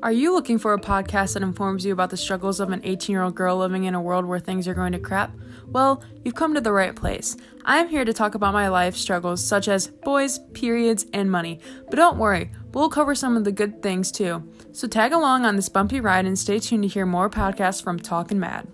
Are you looking for a podcast that informs you about the struggles of an 18 year old girl living in a world where things are going to crap? Well, you've come to the right place. I am here to talk about my life struggles such as boys, periods, and money. But don't worry, we'll cover some of the good things too. So tag along on this bumpy ride and stay tuned to hear more podcasts from Talkin' Mad.